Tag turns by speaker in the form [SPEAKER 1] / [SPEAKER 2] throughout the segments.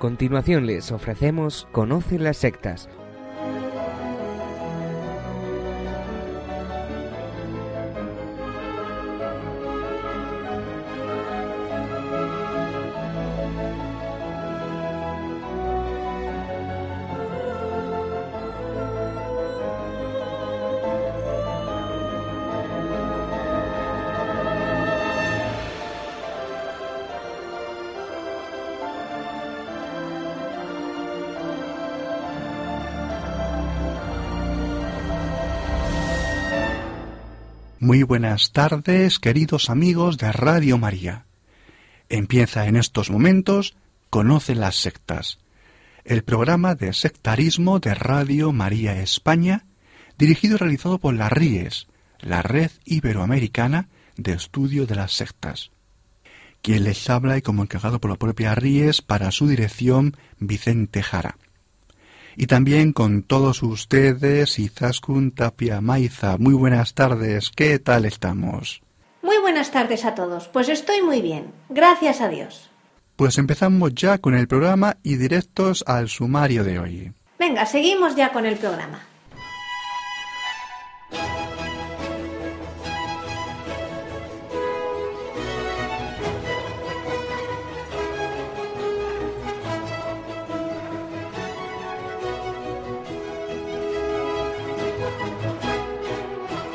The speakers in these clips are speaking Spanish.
[SPEAKER 1] Continuación les ofrecemos Conoce las sectas,
[SPEAKER 2] Muy buenas tardes, queridos amigos de Radio María. Empieza en estos momentos Conoce las sectas, el programa de sectarismo de Radio María España, dirigido y realizado por la RIES, la Red Iberoamericana de Estudio de las Sectas. Quien les habla y como encargado por la propia RIES para su dirección, Vicente Jara y también con todos ustedes, Izaskun Tapia Maiza. Muy buenas tardes, ¿qué tal estamos?
[SPEAKER 3] Muy buenas tardes a todos, pues estoy muy bien, gracias a Dios.
[SPEAKER 2] Pues empezamos ya con el programa y directos al sumario de hoy.
[SPEAKER 3] Venga, seguimos ya con el programa.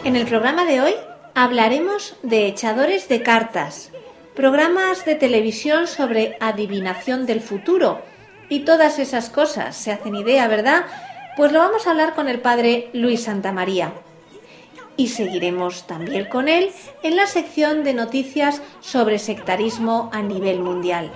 [SPEAKER 3] En el programa de hoy hablaremos de echadores de cartas, programas de televisión sobre adivinación del futuro y todas esas cosas. ¿Se hacen idea, verdad? Pues lo vamos a hablar con el padre Luis Santamaría. Y seguiremos también con él en la sección de noticias sobre sectarismo a nivel mundial.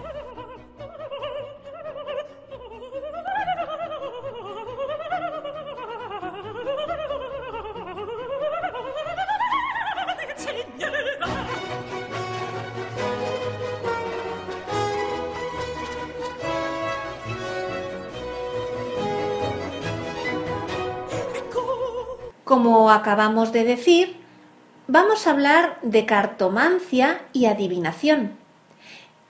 [SPEAKER 3] Acabamos de decir, vamos a hablar de cartomancia y adivinación.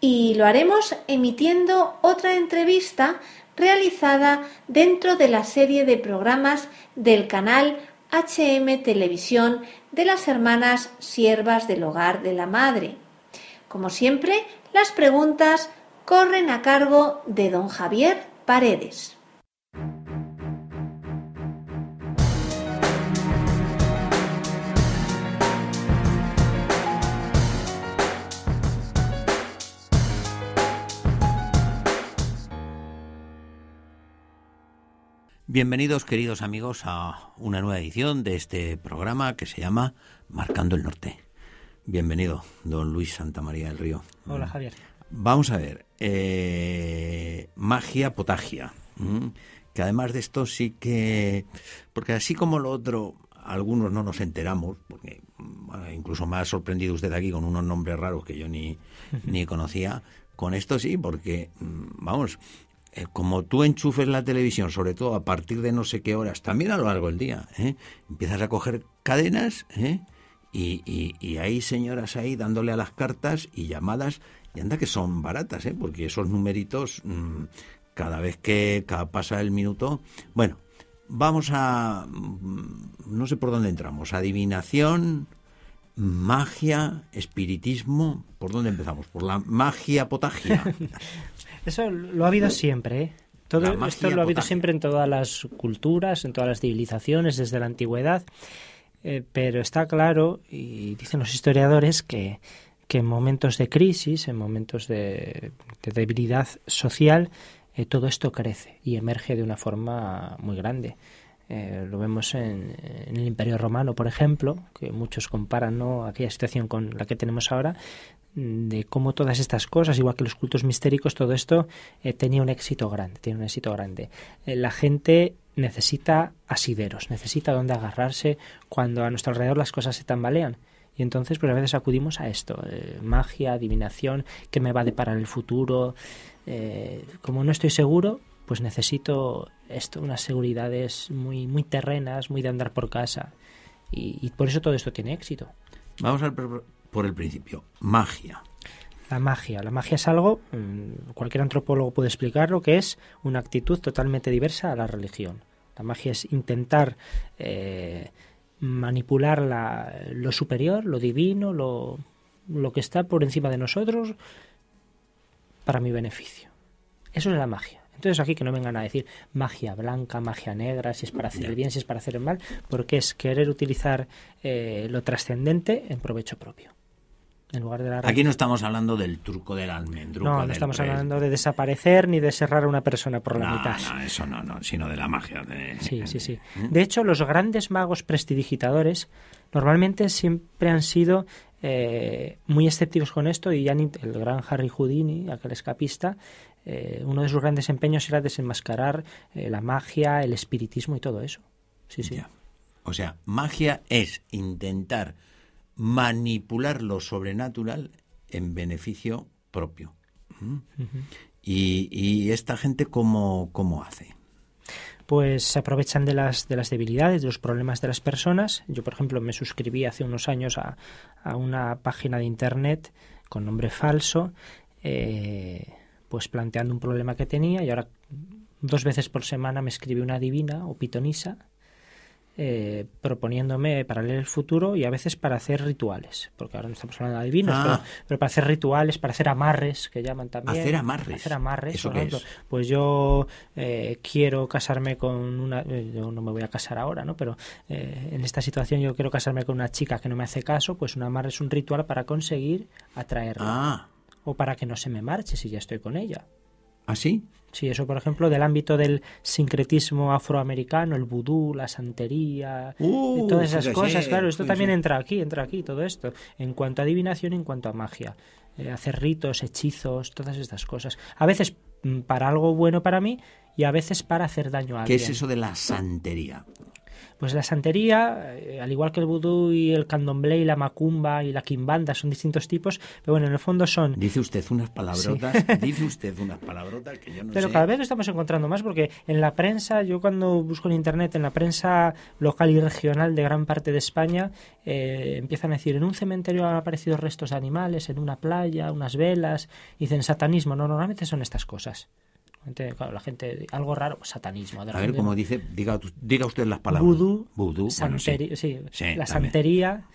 [SPEAKER 3] Y lo haremos emitiendo otra entrevista realizada dentro de la serie de programas del canal HM Televisión de las hermanas siervas del hogar de la madre. Como siempre, las preguntas corren a cargo de don Javier Paredes.
[SPEAKER 4] Bienvenidos queridos amigos a una nueva edición de este programa que se llama Marcando el Norte. Bienvenido, don Luis Santa María del Río.
[SPEAKER 5] Hola Javier.
[SPEAKER 4] Vamos a ver, eh, magia potagia, que además de esto sí que, porque así como lo otro, algunos no nos enteramos, porque incluso me ha sorprendido usted aquí con unos nombres raros que yo ni, ni conocía, con esto sí, porque, mm, vamos, eh, como tú enchufes la televisión, sobre todo a partir de no sé qué horas, también a lo largo del día, ¿eh? empiezas a coger cadenas ¿eh? y, y, hay señoras ahí dándole a las cartas y llamadas, y anda que son baratas, ¿eh? porque esos numeritos, mm, cada vez que pasa el minuto, bueno, vamos a, mm, no sé por dónde entramos, adivinación, magia, espiritismo, ¿por dónde empezamos? Por la magia potagia.
[SPEAKER 5] Eso lo ha habido siempre, ¿eh? Todo esto lo ha habido siempre en todas las culturas, en todas las civilizaciones, desde la antigüedad. Eh, pero está claro, y dicen los historiadores, que, que en momentos de crisis, en momentos de, debilidad social, eh, todo esto crece y emerge de una forma muy grande. Eh, lo vemos en, en, el Imperio Romano, por ejemplo, que muchos comparan ¿no? aquella situación con la que tenemos ahora, de cómo todas estas cosas, igual que los cultos mistéricos, todo esto eh, tenía un éxito grande, tiene un éxito grande. Eh, la gente necesita asideros, necesita donde agarrarse cuando a nuestro alrededor las cosas se tambalean. Y entonces, pues a veces acudimos a esto, eh, magia, adivinación, que me va a deparar el futuro. como no estoy seguro, pues necesito esto, unas seguridades muy, muy terrenas, muy de andar por casa. Y, y por eso todo esto tiene éxito.
[SPEAKER 4] Vamos al por el principio. Magia.
[SPEAKER 5] La magia. La magia es algo, mm, cualquier antropólogo puede explicarlo, que es una actitud totalmente diversa a la religión. La magia es intentar eh, manipular lo superior, lo divino, lo, lo que está por encima de nosotros para mi beneficio. Eso es la magia. Entonces aquí que no vengan a decir magia blanca, magia negra, si es para hacer el bien, si es para hacer el mal, porque es querer utilizar eh, lo trascendente en provecho propio. En lugar de la
[SPEAKER 4] Aquí no estamos hablando del truco del almendruco.
[SPEAKER 5] No, no estamos hablando de desaparecer ni de cerrar a una persona por la mitad.
[SPEAKER 4] No, eso no, no, sino de la magia.
[SPEAKER 5] Sí, sí, sí. ¿Mm? De hecho, los grandes magos prestidigitadores normalmente siempre han sido eh, muy escépticos con esto y el gran Harry Houdini, aquel escapista, eh, uno de sus grandes empeños era desenmascarar eh, la magia, el espiritismo y todo eso. Sí, sí.
[SPEAKER 4] O sea, magia es intentar manipular lo sobrenatural en beneficio propio. ¿Mm? y, esta gente cómo, cómo hace?
[SPEAKER 5] pues se aprovechan de las, de las debilidades, de los problemas de las personas. Yo, por ejemplo, me suscribí hace unos años a, a una página de Internet con nombre falso, eh, pues planteando un problema que tenía y ahora dos veces por semana me escribe una divina o pitonisa eh, proponiéndome para leer el futuro y a veces para hacer rituales, porque ahora no estamos hablando de adivinos, ah. pero, para hacer rituales, para hacer amarres, que llaman también.
[SPEAKER 4] Hacer amarres.
[SPEAKER 5] Hacer amarres, Pues yo eh, quiero casarme con una. Eh, yo no me voy a casar ahora, ¿no? Pero en esta situación yo quiero casarme con una chica que no me hace caso, pues un amarre es un ritual para conseguir atraerla.
[SPEAKER 4] Ah.
[SPEAKER 5] O para que no se me marche si ya estoy con ella.
[SPEAKER 4] ¿Así?
[SPEAKER 5] ¿Ah, sí, eso por ejemplo del ámbito del sincretismo afroamericano, el vudú, la santería,
[SPEAKER 4] uh,
[SPEAKER 5] todas esas cosas, claro, esto también entra aquí, entra aquí, todo esto, en cuanto a adivinación, en cuanto a magia, eh, hacer ritos, hechizos, todas estas cosas. A veces mm, para algo bueno para mí y a veces para hacer daño a alguien.
[SPEAKER 4] ¿Qué es eso de la santería?
[SPEAKER 5] Pues la santería, eh, al igual que el vudú y el candomblé y la macumba y la quimbanda son distintos tipos, pero bueno, en el fondo son...
[SPEAKER 4] Dice usted unas palabrotas, dice usted unas palabrotas que yo no
[SPEAKER 5] pero cada vez lo estamos encontrando más porque en la prensa, yo cuando busco en internet, en la prensa local y regional de gran parte de España, eh, empiezan a decir, en un cementerio han aparecido restos de animales, en una playa, unas velas, dicen satanismo, no, normalmente son estas cosas la gente, algo raro, satanismo.
[SPEAKER 4] a ver, como dice, diga, diga usted las palabras.
[SPEAKER 5] Vudú, santería, sí, la santería,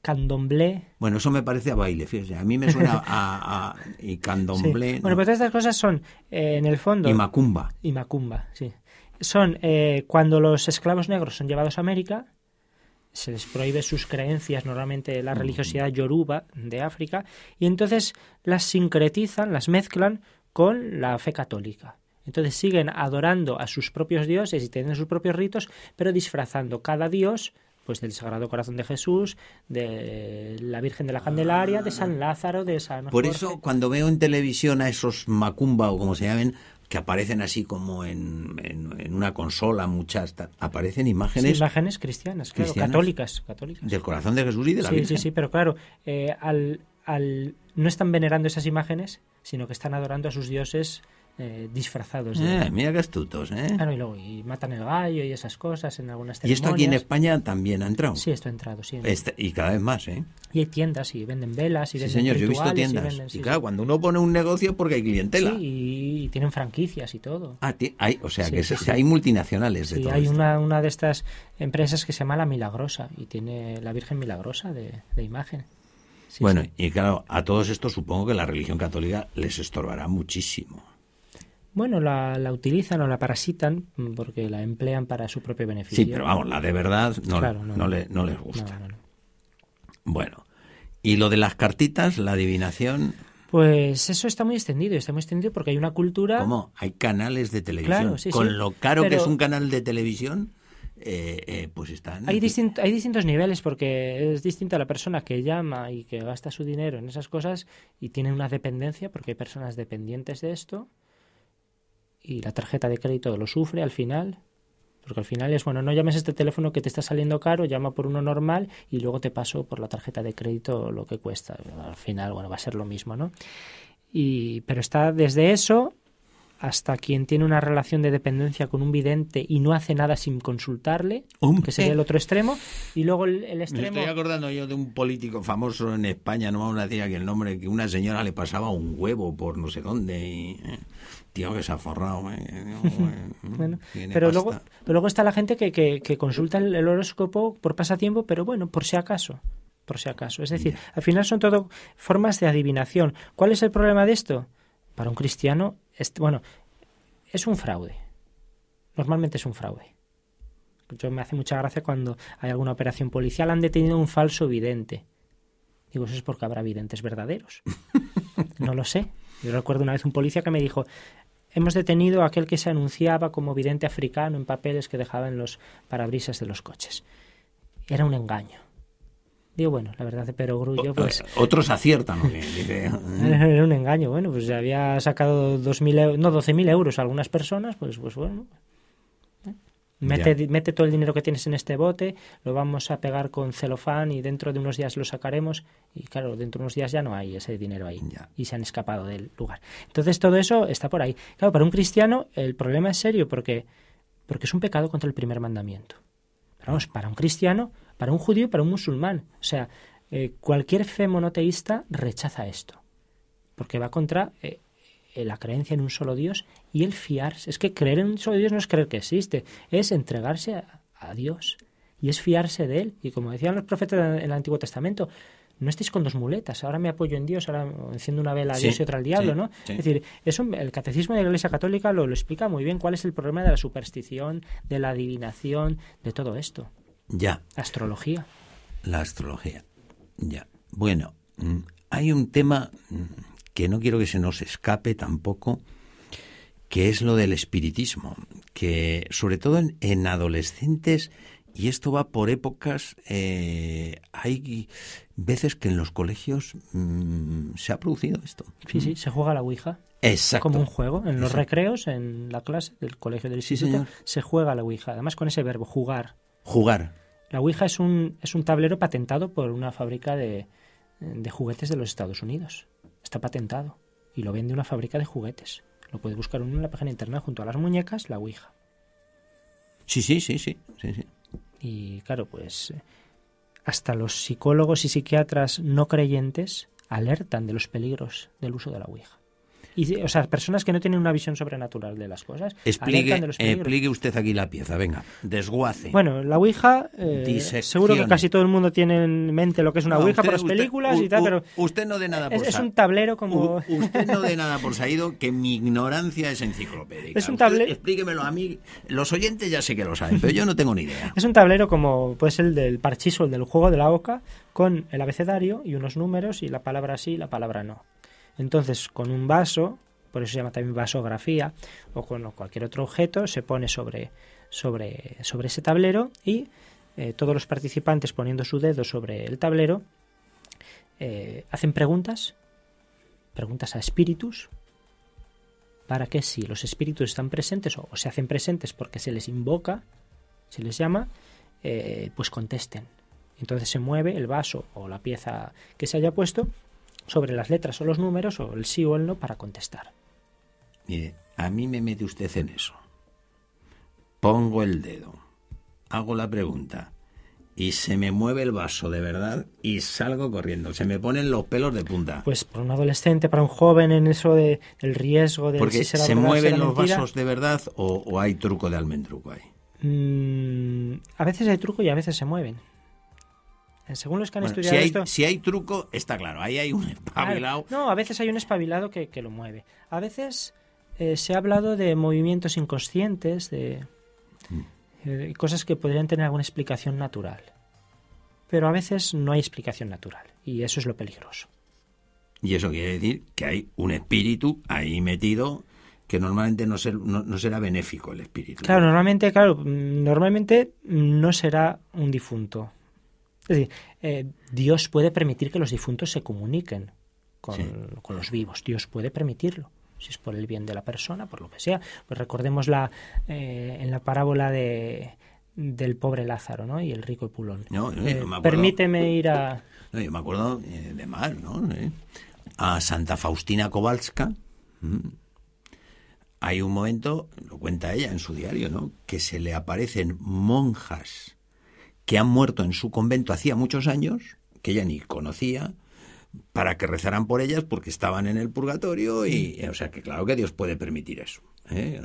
[SPEAKER 5] candomblé.
[SPEAKER 4] Bueno, eso me parece a baile, fíjese. A mí me suena a, y candomblé.
[SPEAKER 5] Bueno, pues estas cosas son, eh, en el fondo.
[SPEAKER 4] Y macumba.
[SPEAKER 5] Y macumba, sí. Son eh, cuando los esclavos negros son llevados a América, se les prohíbe sus creencias, normalmente la religiosidad yoruba de África, y entonces las sincretizan, las mezclan con la fe católica. Entonces siguen adorando a sus propios dioses y teniendo sus propios ritos, pero disfrazando cada dios pues del Sagrado Corazón de Jesús, de la Virgen de la Candelaria, de San Lázaro, de San
[SPEAKER 4] Por eso cuando veo en televisión a esos macumba o como se llamen, que aparecen así como en, en, una consola, muchas, aparecen imágenes...
[SPEAKER 5] imágenes cristianas, claro, católicas, católicas.
[SPEAKER 4] Del corazón de Jesús y de la Virgen.
[SPEAKER 5] Sí, sí, pero claro, eh, al, al, no están venerando esas imágenes, sino que están adorando a sus dioses eh, disfrazados.
[SPEAKER 4] Eh, mira qué astutos, ¿eh?
[SPEAKER 5] Claro, y luego y matan el gallo y esas cosas en algunas ceremonias.
[SPEAKER 4] ¿Y esto aquí en España también ha entrado?
[SPEAKER 5] Sí, esto ha entrado, sí.
[SPEAKER 4] Este, y cada vez más, ¿eh?
[SPEAKER 5] Y hay tiendas y venden velas y
[SPEAKER 4] sí, señor, yo he visto tiendas. Y, claro, cuando uno pone un negocio porque hay clientela.
[SPEAKER 5] Sí, y, tienen franquicias y todo.
[SPEAKER 4] Ah, hay, o sea, que hay multinacionales de todo
[SPEAKER 5] hay una, una de estas empresas que se llama La Milagrosa y tiene la Virgen Milagrosa de, de imagen
[SPEAKER 4] bueno, y claro, a todos estos supongo que la religión católica les estorbará muchísimo.
[SPEAKER 5] Bueno, la, la, utilizan o la parasitan porque la emplean para su propio beneficio.
[SPEAKER 4] Sí, pero vamos, la de verdad no, no, le, no les gusta. Bueno, ¿y lo de las cartitas, la adivinación?
[SPEAKER 5] Pues eso está muy extendido, está muy extendido porque hay una cultura...
[SPEAKER 4] ¿Cómo? Hay canales de televisión. Con lo caro que es un canal de televisión, eh, eh, pues están...
[SPEAKER 5] Hay, hay distintos niveles porque es distinta la persona que llama y que gasta su dinero en esas cosas y tiene una dependencia porque hay personas dependientes de esto y la tarjeta de crédito lo sufre al final. Porque al final es, bueno, no llames este teléfono que te está saliendo caro, llama por uno normal y luego te paso por la tarjeta de crédito lo que cuesta. Al final, bueno, va a ser lo mismo, ¿no? Y, pero está desde eso hasta quien tiene una relación de dependencia con un vidente y no hace nada sin consultarle, que sería el otro extremo, y luego el, extremo...
[SPEAKER 4] Me estoy acordando yo de un político famoso en España, no vamos a decir aquí el nombre, que una señora le pasaba un huevo por no sé dónde y... Eh, tío, que se ha forrado. Eh,
[SPEAKER 5] bueno, pero luego, pero luego está la gente que, que, consulta el, horóscopo por pasatiempo, pero bueno, por si acaso por si acaso. Es decir, al final son todo formas de adivinación. ¿Cuál es el problema de esto? Para un cristiano bueno, es un fraude. Normalmente es un fraude. Yo me hace mucha gracia cuando hay alguna operación policial, han detenido un falso vidente. Digo, eso es porque habrá videntes verdaderos. No lo sé. Yo recuerdo una vez un policía que me dijo, hemos detenido a aquel que se anunciaba como vidente africano en papeles que dejaba en los parabrisas de los coches. Era un engaño. Digo, bueno, la verdad de Perogrullo, pues...
[SPEAKER 4] Otros aciertan,
[SPEAKER 5] Era un engaño, bueno, pues había sacado 2.000 no, 12.000 euros a algunas personas, pues, pues bueno... ¿eh? Mete, mete todo el dinero que tienes en este bote, lo vamos a pegar con celofán y dentro de unos días lo sacaremos y claro, dentro de unos días ya no hay ese dinero ahí y se han escapado del lugar. Entonces todo eso está por ahí. Claro, para un cristiano el problema es serio porque, porque es un pecado contra el primer mandamiento. Pero vamos, para un cristiano para un judío y para un musulmán. O sea, eh, cualquier fe monoteísta rechaza esto, porque va contra eh, la creencia en un solo Dios y el fiarse. Es que creer en un solo Dios no es creer que existe, es entregarse a, Dios y es fiarse de Él. Y como decían los profetas en el Antiguo Testamento, no estéis con dos muletas, ahora me apoyo en Dios, ahora enciendo una vela a Dios y otra al diablo, ¿no? Es decir, eso, el catecismo de la Iglesia Católica lo, lo explica muy bien cuál es el problema de la superstición, de la adivinación, de todo esto.
[SPEAKER 4] Ya.
[SPEAKER 5] Astrología.
[SPEAKER 4] La astrología. Ya. Bueno, mm, hay un tema mm, que no quiero que se nos escape tampoco, que es lo del espiritismo, que sobre todo en, adolescentes, y esto va por épocas, eh, hay veces que en los colegios mm, se ha producido esto.
[SPEAKER 5] Sí, sí, se juega la Ouija.
[SPEAKER 4] Exacto.
[SPEAKER 5] Como un juego. En los recreos, en la clase del colegio del instituto, se juega la Ouija. Además con ese verbo, jugar.
[SPEAKER 4] Jugar.
[SPEAKER 5] La Ouija es un, es un tablero patentado por una fábrica de, de juguetes de los Estados Unidos. Está patentado y lo vende una fábrica de juguetes. Lo puede buscar uno en la página internet junto a las muñecas, la Ouija.
[SPEAKER 4] Sí, sí, sí, sí, sí, sí.
[SPEAKER 5] Y claro, pues hasta los psicólogos y psiquiatras no creyentes alertan de los peligros del uso de la Ouija o sea, personas que no tienen una visión sobrenatural de las cosas.
[SPEAKER 4] Explique, usted aquí la pieza, venga, desguace.
[SPEAKER 5] Bueno, la Ouija, eh, seguro que casi todo el mundo tiene en mente lo que es una Ouija por las películas y tal, pero...
[SPEAKER 4] Usted no de nada por
[SPEAKER 5] Es, es un tablero como...
[SPEAKER 4] usted no de nada por saído, que mi ignorancia es enciclopédica.
[SPEAKER 5] Es un tablero...
[SPEAKER 4] Explíquemelo a mí. Los oyentes ya sé que lo saben, pero yo no tengo ni idea.
[SPEAKER 5] Es un tablero como puede ser el del parchiso, el del juego de la oca, con el abecedario y unos números y la palabra sí y la palabra no. Entonces, con un vaso, por eso se llama también vasografía, o con cualquier otro objeto, se pone sobre, sobre, sobre ese tablero y eh, todos los participantes poniendo su dedo sobre el tablero eh, hacen preguntas, preguntas a espíritus, para que si los espíritus están presentes o, se hacen presentes porque se les invoca, se les llama, eh, pues contesten. Entonces se mueve el vaso o la pieza que se haya puesto sobre las letras o los números o el sí o el no para contestar.
[SPEAKER 4] Mire, a mí me mete usted en eso. Pongo el dedo, hago la pregunta y se me mueve el vaso de verdad y salgo corriendo. Se me ponen los pelos de punta.
[SPEAKER 5] Pues para un adolescente, para un joven en eso de, del riesgo de
[SPEAKER 4] Porque se mueven los vasos de verdad o, hay truco de almendruco ahí.
[SPEAKER 5] Mm, a veces hay truco y a veces se mueven. Según los que han estudiado
[SPEAKER 4] si hay,
[SPEAKER 5] esto...
[SPEAKER 4] Si hay truco, está claro, ahí hay un espabilado.
[SPEAKER 5] No, a veces hay un espabilado que, lo mueve. A veces eh, se ha hablado de movimientos inconscientes, de mm. eh, cosas que podrían tener alguna explicación natural. Pero a veces no hay explicación natural, y eso es lo peligroso.
[SPEAKER 4] Y eso quiere decir que hay un espíritu ahí metido que normalmente no, no, será benéfico el espíritu.
[SPEAKER 5] Claro, normalmente, claro, normalmente no será un difunto. Es decir, eh, Dios puede permitir que los difuntos se comuniquen con, los vivos. Dios puede permitirlo si es por el bien de la persona, por lo que sea. Pues recordemos la, eh, en la parábola de, del pobre Lázaro ¿no? y el rico Epulón.
[SPEAKER 4] No, eh,
[SPEAKER 5] permíteme ir a...
[SPEAKER 4] No, yo me acuerdo de mal, ¿no? A Santa Faustina Kowalska, hay un momento, lo cuenta ella en su diario, ¿no? Que se le aparecen monjas que han muerto en su convento hacía muchos años, que ella ni conocía, para que rezaran por ellas porque estaban en el purgatorio y, o sea, que claro que Dios puede permitir eso. ¿eh?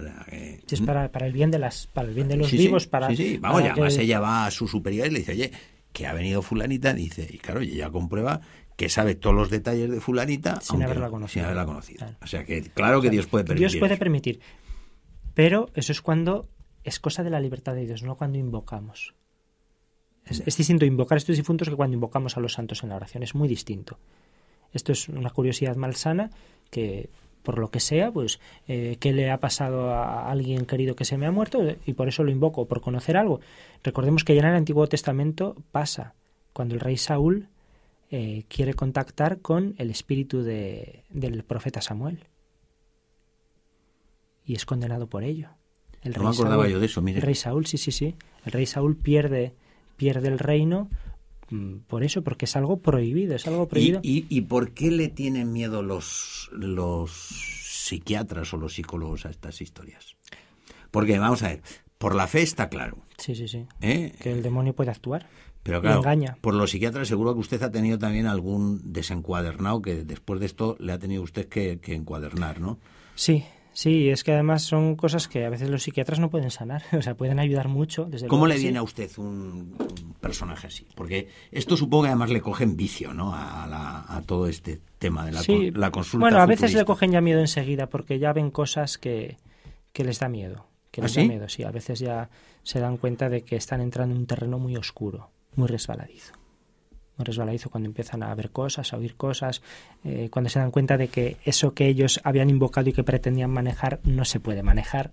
[SPEAKER 5] es para, para, el bien de las para el bien de los vivos para
[SPEAKER 4] sí sí vamos ya además ella va a su superior y le dice oye que ha venido fulanita dice y claro ella comprueba que sabe todos los detalles de fulanita
[SPEAKER 5] sin haberla conocido,
[SPEAKER 4] sin haberla conocido. o sea que claro que Dios puede permitir
[SPEAKER 5] Dios puede permitir pero eso es cuando es cosa de la libertad de Dios no cuando invocamos es, es, distinto invocar estos difuntos que cuando invocamos a los santos en la oración es muy distinto esto es una curiosidad malsana que por lo que sea, pues, eh, qué le ha pasado a alguien querido que se me ha muerto y por eso lo invoco, por conocer algo. Recordemos que ya en el Antiguo Testamento pasa, cuando el rey Saúl eh, quiere contactar con el espíritu de, del profeta Samuel. Y es condenado por ello.
[SPEAKER 4] El no me acordaba yo de eso, mire.
[SPEAKER 5] El rey Saúl, sí, sí, sí. El rey Saúl pierde, pierde el reino Mm, por eso, porque es algo prohibido, es algo prohibido.
[SPEAKER 4] ¿Y, y, por qué le tienen miedo los, los psiquiatras o los psicólogos a estas historias? Porque, vamos a ver, por la fe está claro.
[SPEAKER 5] Sí, sí, sí.
[SPEAKER 4] ¿Eh?
[SPEAKER 5] Que el demonio puede actuar.
[SPEAKER 4] Pero claro, engaña. por los psiquiatras seguro que usted ha tenido también algún desencuadernado que después de esto le ha tenido usted que, que encuadernar, ¿no?
[SPEAKER 5] Sí, Sí, es que además son cosas que a veces los psiquiatras no pueden sanar, o sea, pueden ayudar mucho. Desde
[SPEAKER 4] ¿Cómo le viene a usted un, personaje así? Porque esto supongo que además le cogen vicio, ¿no? A, todo este tema de la, la consulta.
[SPEAKER 5] Bueno, a veces le cogen ya miedo enseguida porque ya ven cosas que, que les da miedo. Que les
[SPEAKER 4] ¿Ah,
[SPEAKER 5] da miedo, sí. A veces ya se dan cuenta de que están entrando en un terreno muy oscuro, muy resbaladizo muy resbaladizo cuando empiezan a ver cosas, a oír cosas, eh, cuando se dan cuenta de que eso que ellos habían invocado y que pretendían manejar no se puede manejar.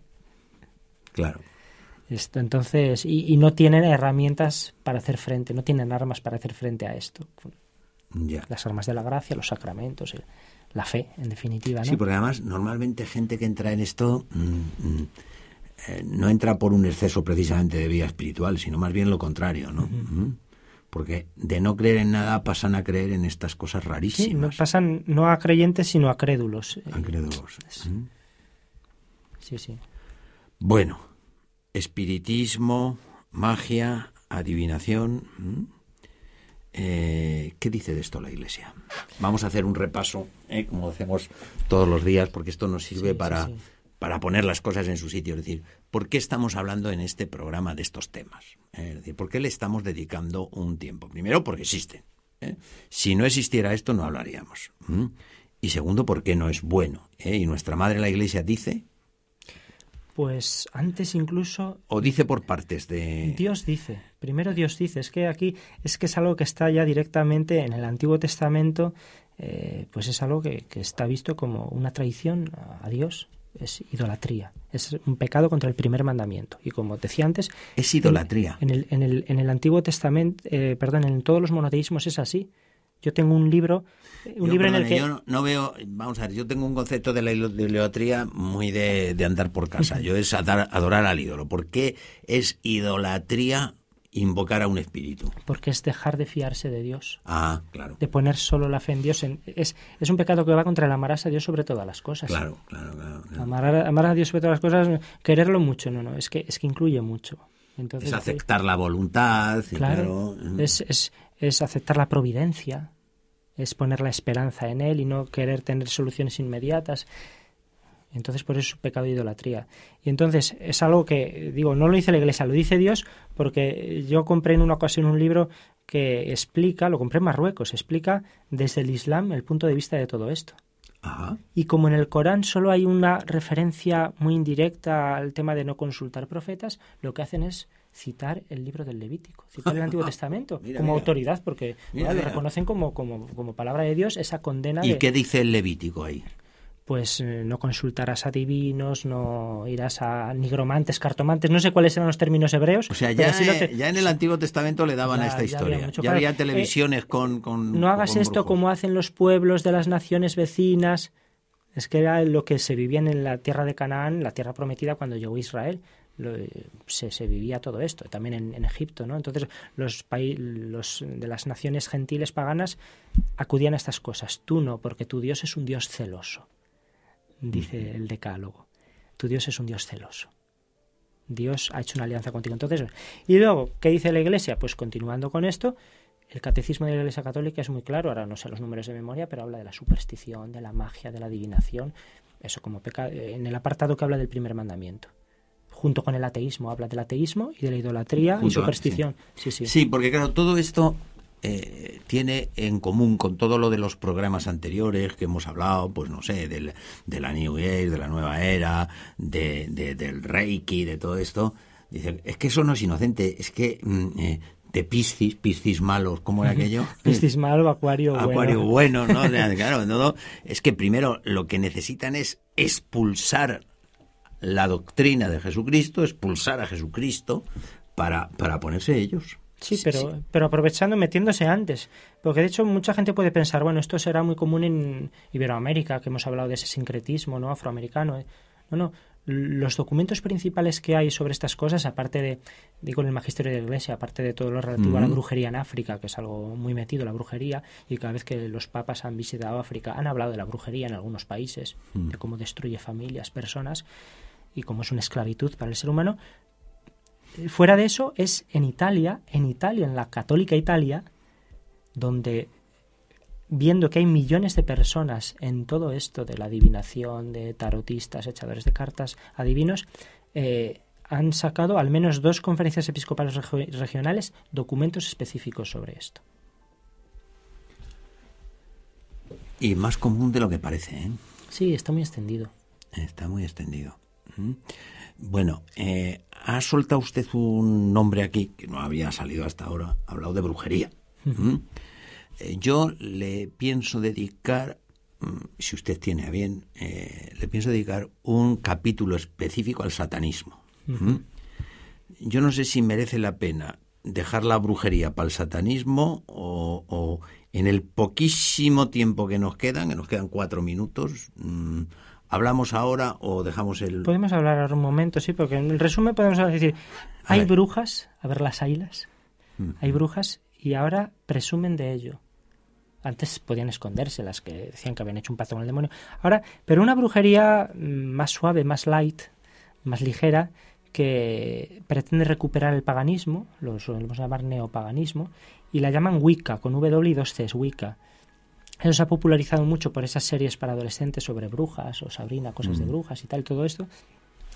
[SPEAKER 4] Claro.
[SPEAKER 5] Esto, entonces, y, no tienen herramientas para hacer frente, no tienen armas para hacer frente a esto. Las armas de la gracia, los sacramentos, la fe, en definitiva. ¿no?
[SPEAKER 4] Sí, porque además normalmente gente que entra en esto mm, mm, eh, no entra por un exceso precisamente de vida espiritual, sino más bien lo contrario, ¿no? Porque de no creer en nada pasan a creer en estas cosas rarísimas.
[SPEAKER 5] Sí, pasan no a creyentes sino a crédulos.
[SPEAKER 4] A crédulos.
[SPEAKER 5] Sí, sí.
[SPEAKER 4] Bueno, espiritismo, magia, adivinación. Eh, ¿Qué dice de esto la Iglesia? Vamos a hacer un repaso, ¿eh? como hacemos todos los días, porque esto nos sirve para, para poner las cosas en su sitio. Es decir, ¿por qué estamos hablando en este programa de estos temas? Es decir, ¿por qué le estamos dedicando un tiempo? Primero, porque existen. ¿eh? Si no existiera esto, no hablaríamos. Y segundo, porque no es bueno. ¿eh? Y nuestra madre la Iglesia dice.
[SPEAKER 5] Pues antes incluso.
[SPEAKER 4] O dice por partes de.
[SPEAKER 5] Dios dice. Primero Dios dice. Es que aquí es que es algo que está ya directamente en el Antiguo Testamento. Eh, pues es algo que, que está visto como una traición a Dios es idolatría. Es un pecado contra el primer mandamiento. Y como decía antes...
[SPEAKER 4] Es idolatría.
[SPEAKER 5] En, el, en, el, en el, Antiguo Testamento, eh, perdón, en todos los monoteísmos es así. Yo tengo un libro, un libro en el que...
[SPEAKER 4] Yo no, veo, vamos a ver, yo tengo un concepto de la idolatría muy de, de andar por casa. Yo es adorar al ídolo. ¿Por qué es idolatría invocar a un espíritu.
[SPEAKER 5] Porque es dejar de fiarse de Dios.
[SPEAKER 4] Ah, claro.
[SPEAKER 5] De poner solo la fe en Dios. es, es un pecado que va contra el amarás a Dios sobre todas las cosas.
[SPEAKER 4] Claro, claro, claro.
[SPEAKER 5] Amar, a Dios sobre todas las cosas, quererlo mucho, no, no, es que, es que incluye mucho. Entonces,
[SPEAKER 4] es aceptar la voluntad.
[SPEAKER 5] claro, es, es, es aceptar la providencia, es poner la esperanza en Él y no querer tener soluciones inmediatas. Entonces, por eso es un pecado de idolatría. Y entonces es algo que, digo, no lo dice la Iglesia, lo dice Dios, porque yo compré en una ocasión un libro que explica, lo compré en Marruecos, explica desde el Islam el punto de vista de todo esto. Y como en el Corán solo hay una referencia muy indirecta al tema de no consultar profetas, lo que hacen es citar el libro del Levítico, citar el Antiguo Testamento como autoridad, porque lo reconocen como, como, como, palabra de Dios esa condena.
[SPEAKER 4] ¿Y qué dice el Levítico ahí?
[SPEAKER 5] Pues eh, no consultarás a divinos, no irás a nigromantes, cartomantes, no sé cuáles eran los términos hebreos.
[SPEAKER 4] O sea, ya, ya en el Antiguo Testamento le daban a esta historia. Ya había, televisiones con, con,
[SPEAKER 5] No hagas esto como hacen los pueblos de las naciones vecinas. Es que era lo que se vivía en la tierra de Canaán, la tierra prometida cuando llegó Israel. se, se, vivía todo esto, también en, en Egipto, ¿no? Entonces los, los de las naciones gentiles paganas acudían a estas cosas. Tú no, porque tu Dios es un Dios celoso dice el decálogo. tu Dios es un Dios celoso. Dios ha hecho una alianza contigo. Entonces, y luego, ¿qué dice la Iglesia? Pues continuando con esto, el catecismo de la Iglesia Católica es muy claro, ahora no sé los números de memoria, pero habla de la superstición, de la magia, de la adivinación, eso como peca en el apartado que habla del primer mandamiento. Junto con el ateísmo, habla del ateísmo y de la idolatría y superstición.
[SPEAKER 4] Sí. sí, sí. porque claro, todo esto eh, tiene en común con todo lo de los programas anteriores que hemos hablado, pues no sé, del, de la New Age, de la nueva era, de, del Reiki, de todo esto. Dicen, es que eso no es inocente, es que mm, eh, de Piscis, Piscis malos, ¿cómo era aquello?
[SPEAKER 5] Piscis malo, Acuario bueno.
[SPEAKER 4] Acuario bueno, ¿no? claro, no, es que primero lo que necesitan es expulsar la doctrina de Jesucristo, expulsar a Jesucristo para, para ponerse ellos.
[SPEAKER 5] Sí, pero, pero aprovechando, metiéndose antes. Porque de hecho mucha gente puede pensar, bueno, esto será muy común en Iberoamérica, que hemos hablado de ese sincretismo ¿no? afroamericano. ¿eh? No, no. Los documentos principales que hay sobre estas cosas, aparte de, digo, en el magisterio de la Iglesia, aparte de todo lo relativo a la brujería en África, que es algo muy metido, la brujería, y cada vez que los papas han visitado África han hablado de la brujería en algunos países, de cómo destruye familias, personas, y cómo es una esclavitud para el ser humano, fuera de eso es en Italia, en Italia, en la católica Italia, donde viendo que hay millones de personas en todo esto de la adivinación, de tarotistas, echadores de cartas, adivinos, eh, han sacado al menos dos conferencias episcopales regionales documentos específicos sobre esto.
[SPEAKER 4] Y más común de lo que parece, ¿eh?
[SPEAKER 5] Sí, está muy extendido.
[SPEAKER 4] Está muy extendido. Bueno, eh, ha soltado usted un nombre aquí que no había salido hasta ahora, ha hablado de brujería. ¿Mm? Eh, yo le pienso dedicar, mm, si usted tiene a bien, eh, le pienso dedicar un capítulo específico al satanismo. ¿Mm? Yo no sé si merece la pena dejar la brujería para el satanismo o, o, en el poquísimo tiempo que nos quedan, que nos quedan cuatro minutos, ¿Hablamos ahora o dejamos el...?
[SPEAKER 5] Podemos hablar ahora un momento, sí, porque en el resumen podemos decir, hay brujas, a ver las ailas, mm. hay brujas y ahora presumen de ello. Antes podían esconderse las que decían que habían hecho un pacto con el demonio. Ahora, pero una brujería mm, más suave, más light, más ligera, que pretende recuperar el paganismo, lo solemos llamar neopaganismo, y la llaman Wicca, con W y dos Cs, Wicca. Eso se ha popularizado mucho por esas series para adolescentes sobre brujas o Sabrina, cosas de brujas y tal, todo esto,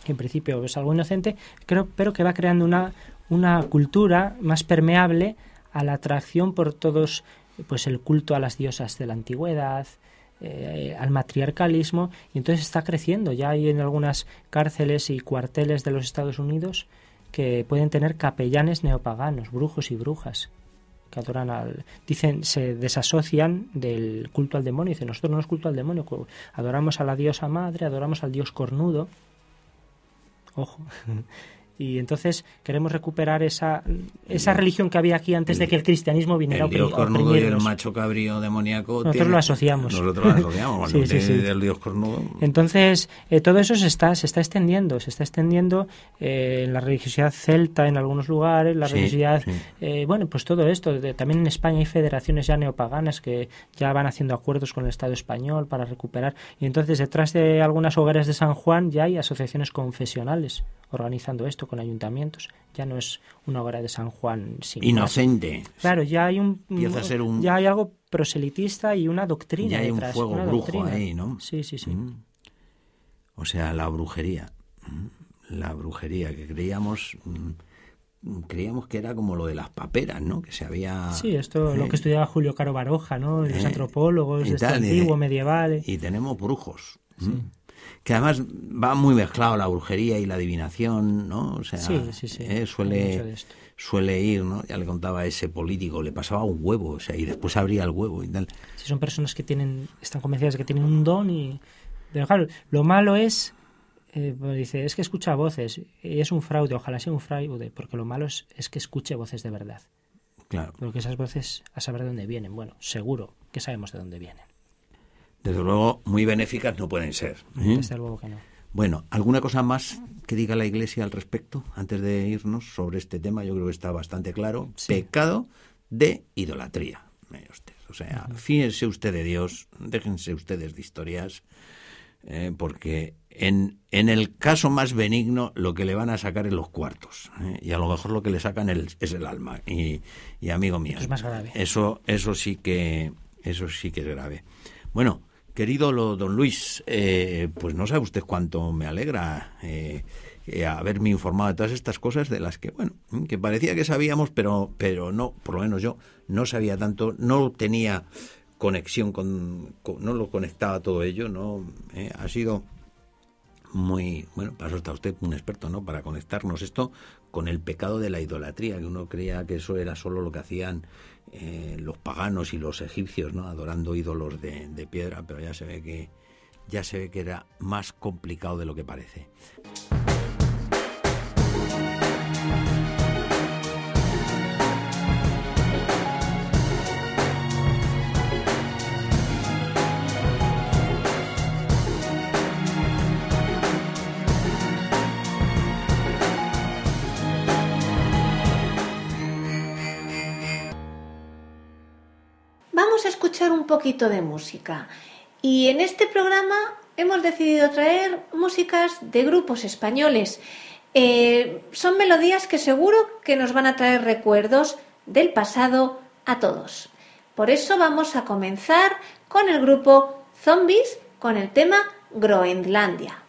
[SPEAKER 5] que en principio es algo inocente, creo, pero que va creando una, una cultura más permeable a la atracción por todos, pues el culto a las diosas de la antigüedad, eh, al matriarcalismo, y entonces está creciendo. Ya hay en algunas cárceles y cuarteles de los Estados Unidos que pueden tener capellanes neopaganos, brujos y brujas, que adoran al... Dicen, se desasocian del culto al demonio. Dicen, nosotros no es culto al demonio, adoramos a la diosa madre, adoramos al dios cornudo. Ojo. Y entonces queremos recuperar esa, esa religión que había aquí antes de que el cristianismo viniera
[SPEAKER 4] el dios cornudo y el macho cabrío demoníaco.
[SPEAKER 5] Nosotros lo asociamos.
[SPEAKER 4] Nosotros lo asociamos. sí, sí, sí. dios cornudo.
[SPEAKER 5] Entonces, eh, todo eso se está, se está extendiendo. Se está extendiendo eh, en la religiosidad celta en algunos lugares, la religiosidad. Eh, bueno, pues todo esto. también en España hay federaciones ya neopaganas que ya van haciendo acuerdos con el Estado español para recuperar. Y entonces, detrás de algunas hogares de San Juan ya hay asociaciones confesionales organizando esto con ayuntamientos. Ya no es una obra de San Juan
[SPEAKER 4] inocente.
[SPEAKER 5] Claro, ya hay un, ya hay algo proselitista y una doctrina
[SPEAKER 4] ya hay
[SPEAKER 5] un
[SPEAKER 4] fuego brujo ahí, ¿no?
[SPEAKER 5] Sí, sí, sí. Mm.
[SPEAKER 4] O sea, la brujería, mm. la brujería que creíamos mm, creíamos que era como lo de las paperas, ¿no? Que se había...
[SPEAKER 5] Sí, esto lo que estudiaba Julio Caro Baroja, ¿no? Los eh, antropólogos, este antiguo, medieval.
[SPEAKER 4] Y tenemos brujos. Sí que además va muy mezclado la brujería y la adivinación, ¿no? O sea, eh, suele, suele ir, ¿no? Ya le contaba a ese político, le pasaba un huevo, o sea, y después abría el huevo y tal.
[SPEAKER 5] Sí, son personas que tienen, están convencidas de que tienen un don y... Pero claro, lo malo es, eh, pues dice, es que escucha voces, y es un fraude, ojalá sea un fraude, porque lo malo es, es que escuche voces de verdad.
[SPEAKER 4] Claro.
[SPEAKER 5] Porque esas voces, a saber de dónde vienen, bueno, seguro que sabemos de dónde vienen
[SPEAKER 4] desde luego muy benéficas no pueden ser.
[SPEAKER 5] ¿eh? Desde luego que no.
[SPEAKER 4] Bueno, ¿alguna cosa más que diga la Iglesia al respecto antes de irnos sobre este tema? Yo creo que está bastante claro. Pecado de idolatría. O sea, fíjense usted de Dios, déjense ustedes de historias, eh, porque en, en, el caso más benigno, lo que le van a sacar es los cuartos. ¿eh? Y a lo mejor lo que le sacan es el alma. Y, y amigo mío.
[SPEAKER 5] Es más grave.
[SPEAKER 4] Eso, eso sí que, eso sí que es grave. Bueno, querido don Luis, eh, pues no sabe usted cuánto me alegra eh, eh, haberme informado de todas estas cosas de las que, bueno, que parecía que sabíamos, pero, pero no, por lo menos yo no sabía tanto, no tenía conexión con, no lo conectaba todo ello, no, ha sido muy, bueno, para eso está usted un experto, ¿no? Para conectarnos esto con el pecado de la idolatría, que uno creía que eso era solo lo que hacían eh, los paganos y los egipcios, ¿no? Adorando ídolos de, de piedra, pero ya se ve que ya se ve que era más complicado de lo que parece.
[SPEAKER 3] Un poquito de música. Y en este programa hemos decidido traer músicas de grupos españoles. Eh, son melodías que seguro que nos van a traer recuerdos del pasado a todos. Por eso vamos a comenzar con el grupo Zombies con el tema Groenlandia.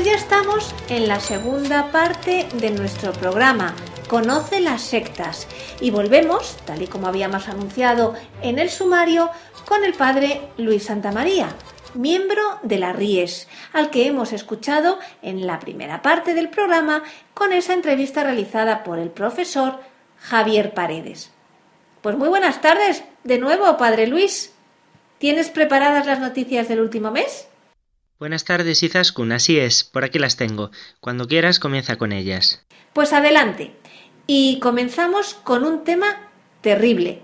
[SPEAKER 3] Estamos en la segunda parte de nuestro programa, Conoce las sectas, y volvemos, tal y como habíamos anunciado en el sumario, con el padre Luis Santamaría, miembro de la RIES, al que hemos escuchado en la primera parte del programa con esa entrevista realizada por el profesor Javier Paredes. Pues muy buenas tardes de nuevo, padre Luis. ¿Tienes preparadas las noticias del último mes?
[SPEAKER 5] Buenas tardes, Izaskun. Así es, por aquí las tengo. Cuando quieras, comienza con ellas.
[SPEAKER 3] Pues adelante. Y comenzamos con un tema terrible,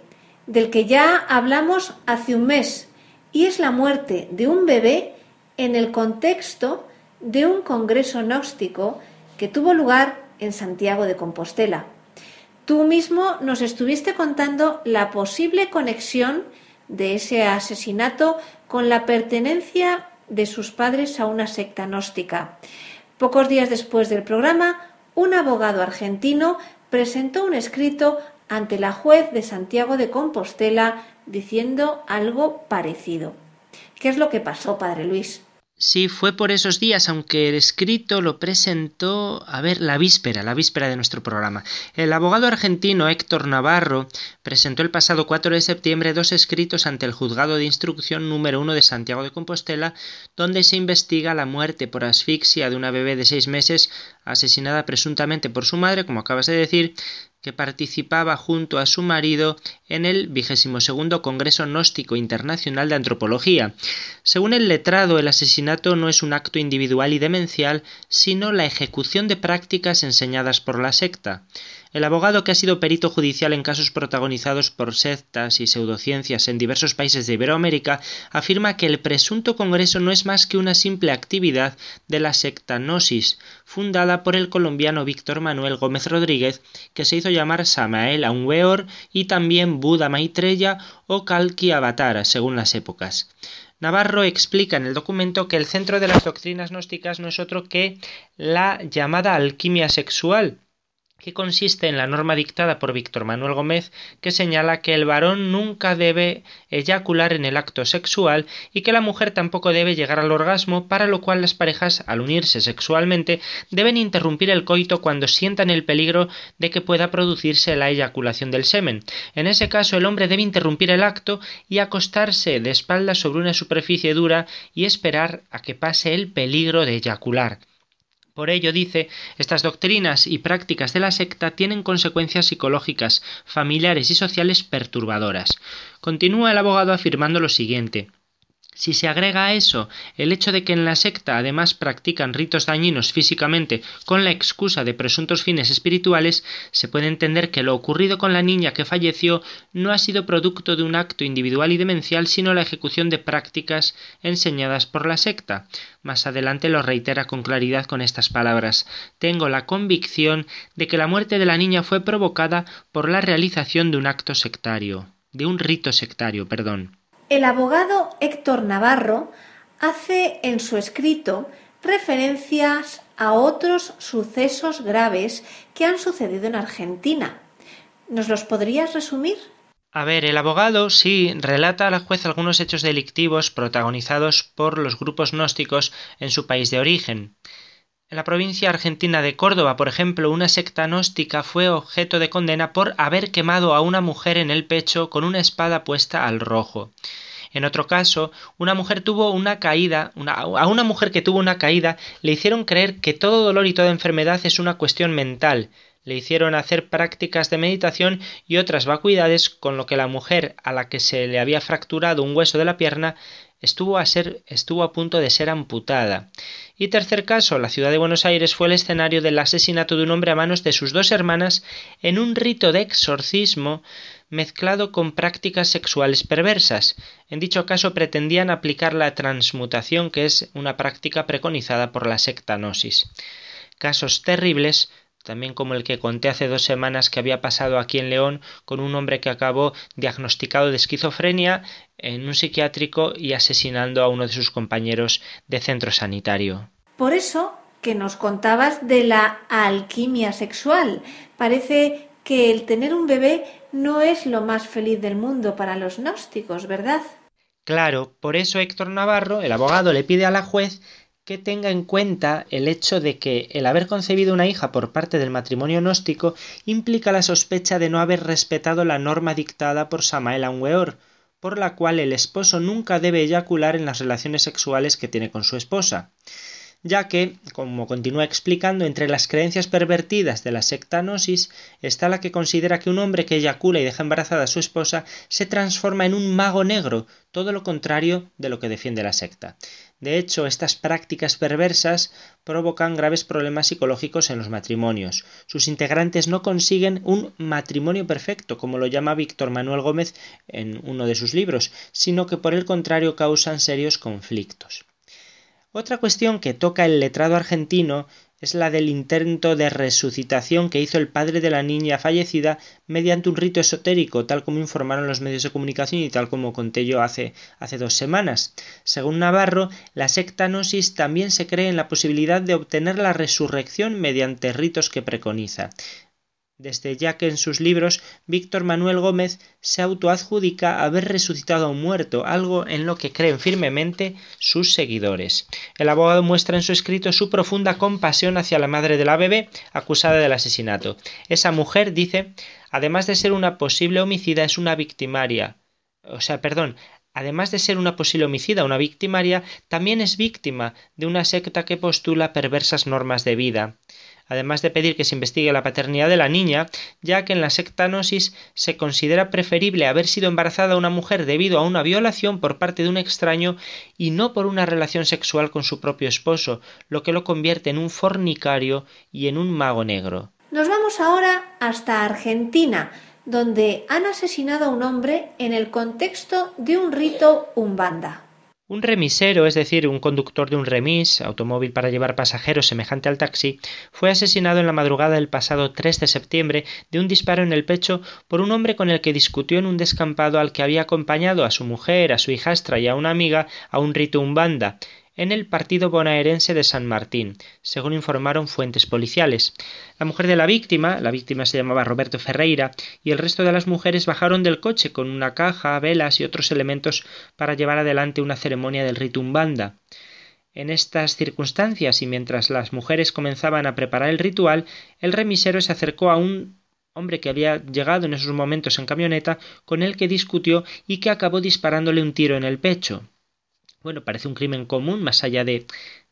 [SPEAKER 3] del que ya hablamos hace un mes, y es la muerte de un bebé en el contexto de un congreso gnóstico que tuvo lugar en Santiago de Compostela. Tú mismo nos estuviste contando la posible conexión de ese asesinato con la pertenencia de sus padres a una secta gnóstica. Pocos días después del programa, un abogado argentino presentó un escrito ante la juez de Santiago de Compostela diciendo algo parecido. ¿Qué es lo que pasó, padre Luis?
[SPEAKER 5] Sí, fue por esos días, aunque el escrito lo presentó, a ver, la víspera, la víspera de nuestro programa. El abogado argentino Héctor Navarro presentó el pasado 4 de septiembre dos escritos ante el juzgado de instrucción número uno de Santiago de Compostela, donde se investiga la muerte por asfixia de una bebé de seis meses asesinada presuntamente por su madre, como acabas de decir, que participaba junto a su marido en el vigésimo segundo Congreso Gnóstico Internacional de Antropología. Según el letrado, el asesinato no es un acto individual y demencial, sino la ejecución de prácticas enseñadas por la secta. El abogado que ha sido perito judicial en casos protagonizados por sectas y pseudociencias en diversos países de Iberoamérica afirma que el presunto congreso no es más que una simple actividad de la secta Gnosis, fundada por el colombiano Víctor Manuel Gómez Rodríguez, que se hizo llamar Samael Aunweor y también Buda Maitreya o Kalki Avatar, según las épocas. Navarro explica en el documento que el centro de las doctrinas gnósticas no es otro que la llamada alquimia sexual, que consiste en la norma dictada por Víctor Manuel Gómez que señala que el varón nunca debe eyacular en el acto sexual y que la mujer tampoco debe llegar al orgasmo, para lo cual las parejas, al unirse sexualmente, deben interrumpir el coito cuando sientan el peligro de que pueda producirse la eyaculación del semen. En ese caso el hombre debe interrumpir el acto y acostarse de espaldas sobre una superficie dura y esperar a que pase el peligro de eyacular. Por ello, dice, estas doctrinas y prácticas de la secta tienen consecuencias psicológicas, familiares y sociales perturbadoras. Continúa el abogado afirmando lo siguiente si se agrega a eso el hecho de que en la secta además practican ritos dañinos físicamente con la excusa de presuntos fines espirituales, se puede entender que lo ocurrido con la niña que falleció no ha sido producto de un acto individual y demencial, sino la ejecución de prácticas enseñadas por la secta. Más adelante lo reitera con claridad con estas palabras Tengo la convicción de que la muerte de la niña fue provocada por la realización de un acto sectario, de un rito sectario, perdón.
[SPEAKER 3] El abogado Héctor Navarro hace en su escrito referencias a otros sucesos graves que han sucedido en Argentina. ¿Nos los podrías resumir?
[SPEAKER 5] A ver, el abogado sí relata a la juez algunos hechos delictivos protagonizados por los grupos gnósticos en su país de origen. En la provincia argentina de Córdoba, por ejemplo, una secta gnóstica fue objeto de condena por haber quemado a una mujer en el pecho con una espada puesta al rojo. En otro caso, una mujer tuvo una caída, a una mujer que tuvo una caída le hicieron creer que todo dolor y toda enfermedad es una cuestión mental, le hicieron hacer prácticas de meditación y otras vacuidades, con lo que la mujer a la que se le había fracturado un hueso de la pierna estuvo a, ser, estuvo a punto de ser amputada. Y tercer caso, la ciudad de Buenos Aires fue el escenario del asesinato de un hombre a manos de sus dos hermanas en un rito de exorcismo mezclado con prácticas sexuales perversas. En dicho caso pretendían aplicar la transmutación, que es una práctica preconizada por la secta Gnosis. Casos terribles también como el que conté hace dos semanas que había pasado aquí en León con un hombre que acabó diagnosticado de esquizofrenia en un psiquiátrico y asesinando a uno de sus compañeros de centro sanitario.
[SPEAKER 3] Por eso que nos contabas de la alquimia sexual. Parece que el tener un bebé no es lo más feliz del mundo para los gnósticos, ¿verdad?
[SPEAKER 5] Claro, por eso Héctor Navarro, el abogado, le pide a la juez que tenga en cuenta el hecho de que el haber concebido una hija por parte del matrimonio gnóstico implica la sospecha de no haber respetado la norma dictada por Samael Weor, por la cual el esposo nunca debe eyacular en las relaciones sexuales que tiene con su esposa ya que, como continúa explicando, entre las creencias pervertidas de la secta Gnosis está la que considera que un hombre que eyacula y deja embarazada a su esposa se transforma en un mago negro, todo lo contrario de lo que defiende la secta. De hecho, estas prácticas perversas provocan graves problemas psicológicos en los matrimonios. Sus integrantes no consiguen un matrimonio perfecto, como lo llama Víctor Manuel Gómez en uno de sus libros, sino que por el contrario causan serios conflictos. Otra cuestión que toca el letrado argentino es la del intento de resucitación que hizo el padre de la niña fallecida mediante un rito esotérico, tal como informaron los medios de comunicación y tal como conté yo hace, hace dos semanas. Según Navarro, la secta Gnosis también se cree en la posibilidad de obtener la resurrección mediante ritos que preconiza desde ya que en sus libros Víctor Manuel Gómez se autoadjudica haber resucitado a un muerto, algo en lo que creen firmemente sus seguidores. El abogado muestra en su escrito su profunda compasión hacia la madre de la bebé acusada del asesinato. Esa mujer, dice, además de ser una posible homicida, es una victimaria. O sea, perdón, además de ser una posible homicida, una victimaria, también es víctima de una secta que postula perversas normas de vida además de pedir que se investigue la paternidad de la niña, ya que en la sectanosis se considera preferible haber sido embarazada una mujer debido a una violación por parte de un extraño y no por una relación sexual con su propio esposo, lo que lo convierte en un fornicario y en un mago negro.
[SPEAKER 3] Nos vamos ahora hasta Argentina, donde han asesinado a un hombre en el contexto de un rito umbanda.
[SPEAKER 5] Un remisero, es decir, un conductor de un remis, automóvil para llevar pasajeros semejante al taxi, fue asesinado en la madrugada del pasado 3 de septiembre de un disparo en el pecho por un hombre con el que discutió en un descampado al que había acompañado a su mujer, a su hijastra y a una amiga a un rito umbanda, en el partido bonaerense de San Martín, según informaron fuentes policiales. La mujer de la víctima, la víctima se llamaba Roberto Ferreira, y el resto de las mujeres bajaron del coche con una caja, velas y otros elementos para llevar adelante una ceremonia del rito umbanda. En estas circunstancias y mientras las mujeres comenzaban a preparar el ritual, el remisero se acercó a un hombre que había llegado en esos momentos en camioneta, con el que discutió y que acabó disparándole un tiro en el pecho bueno, parece un crimen común, más allá de,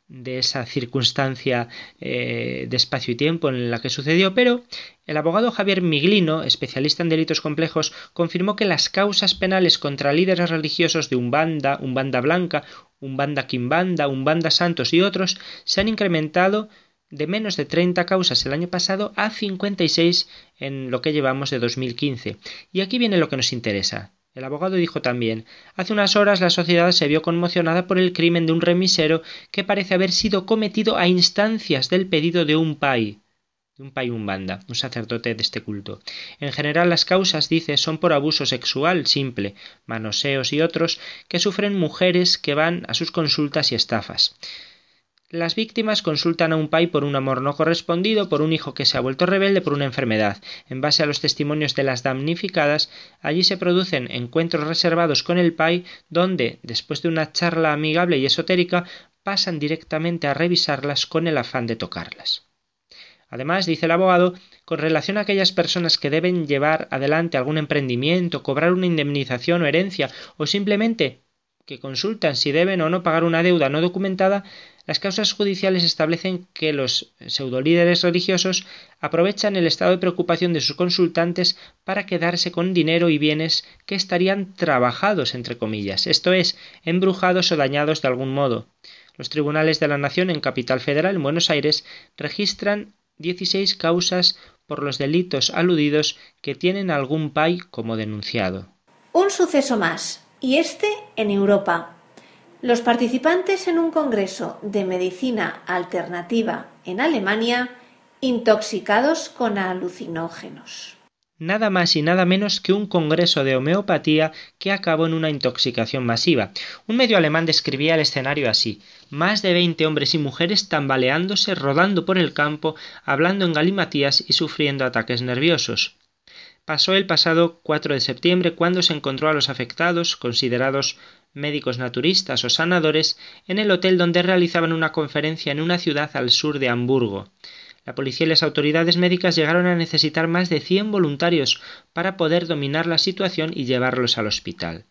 [SPEAKER 5] de esa circunstancia eh, de espacio y tiempo en la que sucedió, pero el abogado Javier Miglino, especialista en delitos complejos, confirmó que las causas penales contra líderes religiosos de Umbanda, Umbanda Blanca, Umbanda Quimbanda, Umbanda Santos y otros se han incrementado de menos de 30 causas el año pasado a 56 en lo que llevamos de 2015. Y aquí viene lo que nos interesa. El abogado dijo también Hace unas horas la sociedad se vio conmocionada por el crimen de un remisero que parece haber sido cometido a instancias del pedido de un pai de un pai umbanda, un sacerdote de este culto. En general las causas, dice, son por abuso sexual simple, manoseos y otros que sufren mujeres que van a sus consultas y estafas. Las víctimas consultan a un pai por un amor no correspondido, por un hijo que se ha vuelto rebelde, por una enfermedad. En base a los testimonios de las damnificadas, allí se producen encuentros reservados con el pai donde, después de una charla amigable y esotérica, pasan directamente a revisarlas con el afán de tocarlas. Además, dice el abogado, con relación a aquellas personas que deben llevar adelante algún emprendimiento, cobrar una indemnización o herencia, o simplemente que consultan si deben o no pagar una deuda no documentada, las causas judiciales establecen que los pseudolíderes religiosos aprovechan el estado de preocupación de sus consultantes para quedarse con dinero y bienes que estarían trabajados, entre comillas, esto es, embrujados o dañados de algún modo. Los tribunales de la Nación en Capital Federal, en Buenos Aires, registran 16 causas por los delitos aludidos que tienen algún PAI como denunciado.
[SPEAKER 3] Un suceso más, y este en Europa. Los participantes en un congreso de medicina alternativa en Alemania intoxicados con alucinógenos.
[SPEAKER 5] Nada más y nada menos que un congreso de homeopatía que acabó en una intoxicación masiva. Un medio alemán describía el escenario así más de veinte hombres y mujeres tambaleándose, rodando por el campo, hablando en galimatías y sufriendo ataques nerviosos. Pasó el pasado 4 de septiembre cuando se encontró a los afectados, considerados médicos naturistas o sanadores, en el hotel donde realizaban una conferencia en una ciudad al sur de Hamburgo. La policía y las autoridades médicas llegaron a necesitar más de 100 voluntarios para poder dominar la situación y llevarlos al hospital.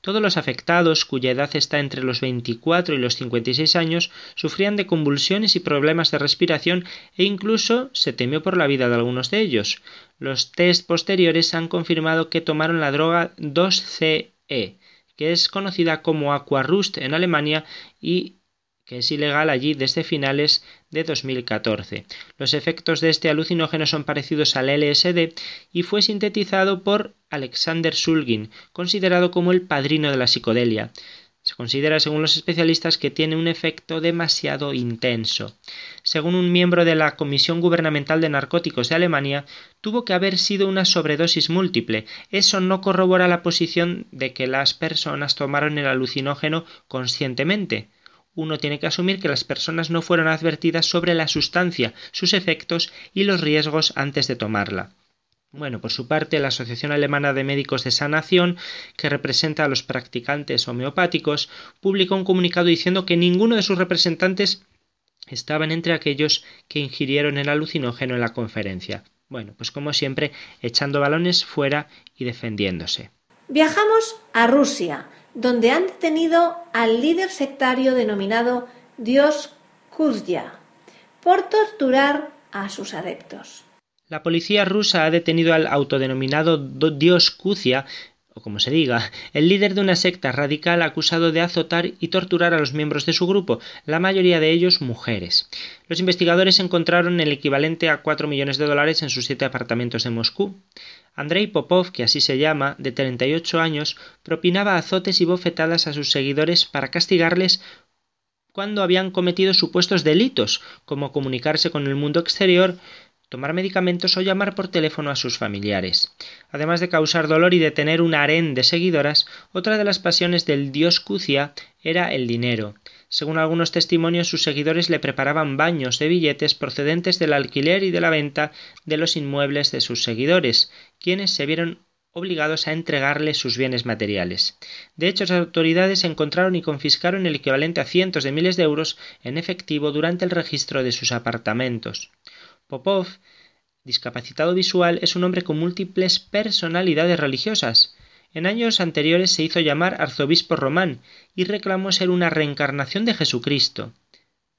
[SPEAKER 5] Todos los afectados, cuya edad está entre los 24 y los 56 años, sufrían de convulsiones y problemas de respiración e incluso se temió por la vida de algunos de ellos. Los test posteriores han confirmado que tomaron la droga 2CE, que es conocida como Aquarust en Alemania y que es ilegal allí desde finales de 2014. Los efectos de este alucinógeno son parecidos al LSD y fue sintetizado por Alexander Sulgin, considerado como el padrino de la psicodelia. Se considera, según los especialistas, que tiene un efecto demasiado intenso. Según un miembro de la Comisión Gubernamental de Narcóticos de Alemania, tuvo que haber sido una sobredosis múltiple. Eso no corrobora la posición de que las personas tomaron el alucinógeno conscientemente uno tiene que asumir que las personas no fueron advertidas sobre la sustancia, sus efectos y los riesgos antes de tomarla. Bueno, por su parte, la Asociación Alemana de Médicos de Sanación, que representa a los practicantes homeopáticos, publicó un comunicado diciendo que ninguno de sus representantes estaban entre aquellos que ingirieron el alucinógeno en la conferencia. Bueno, pues como siempre, echando balones fuera y defendiéndose.
[SPEAKER 3] Viajamos a Rusia, donde han detenido al líder sectario denominado Dios Kuzya por torturar a sus adeptos.
[SPEAKER 5] La policía rusa ha detenido al autodenominado Dios Kuzya, o como se diga, el líder de una secta radical acusado de azotar y torturar a los miembros de su grupo, la mayoría de ellos mujeres. Los investigadores encontraron el equivalente a cuatro millones de dólares en sus siete apartamentos de Moscú. Andrei Popov, que así se llama, de 38 años, propinaba azotes y bofetadas a sus seguidores para castigarles cuando habían cometido supuestos delitos, como comunicarse con el mundo exterior, tomar medicamentos o llamar por teléfono a sus familiares. Además de causar dolor y de tener un harén de seguidoras, otra de las pasiones del dios Cucia era el dinero. Según algunos testimonios, sus seguidores le preparaban baños de billetes procedentes del alquiler y de la venta de los inmuebles de sus seguidores, quienes se vieron obligados a entregarle sus bienes materiales. De hecho, las autoridades encontraron y confiscaron el equivalente a cientos de miles de euros en efectivo durante el registro de sus apartamentos. Popov, discapacitado visual, es un hombre con múltiples personalidades religiosas. En años anteriores se hizo llamar arzobispo román y reclamó ser una reencarnación de Jesucristo.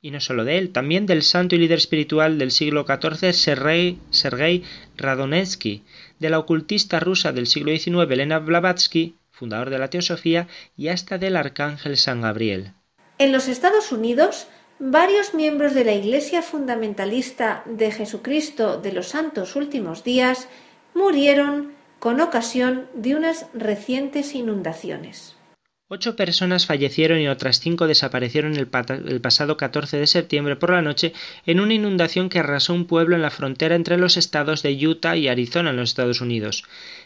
[SPEAKER 5] Y no solo de él, también del santo y líder espiritual del siglo XIV Sergei, Radonetsky, de la ocultista rusa del siglo XIX Elena Blavatsky, fundador de la teosofía, y hasta del arcángel San Gabriel.
[SPEAKER 3] En los Estados Unidos, varios miembros de la Iglesia fundamentalista de Jesucristo de los Santos Últimos Días murieron con ocasión de unas recientes inundaciones.
[SPEAKER 5] Ocho personas fallecieron y otras cinco desaparecieron el, pasado 14 de septiembre por la noche en una inundación que arrasó un pueblo en la frontera entre los estados de Utah y Arizona en los Estados Unidos.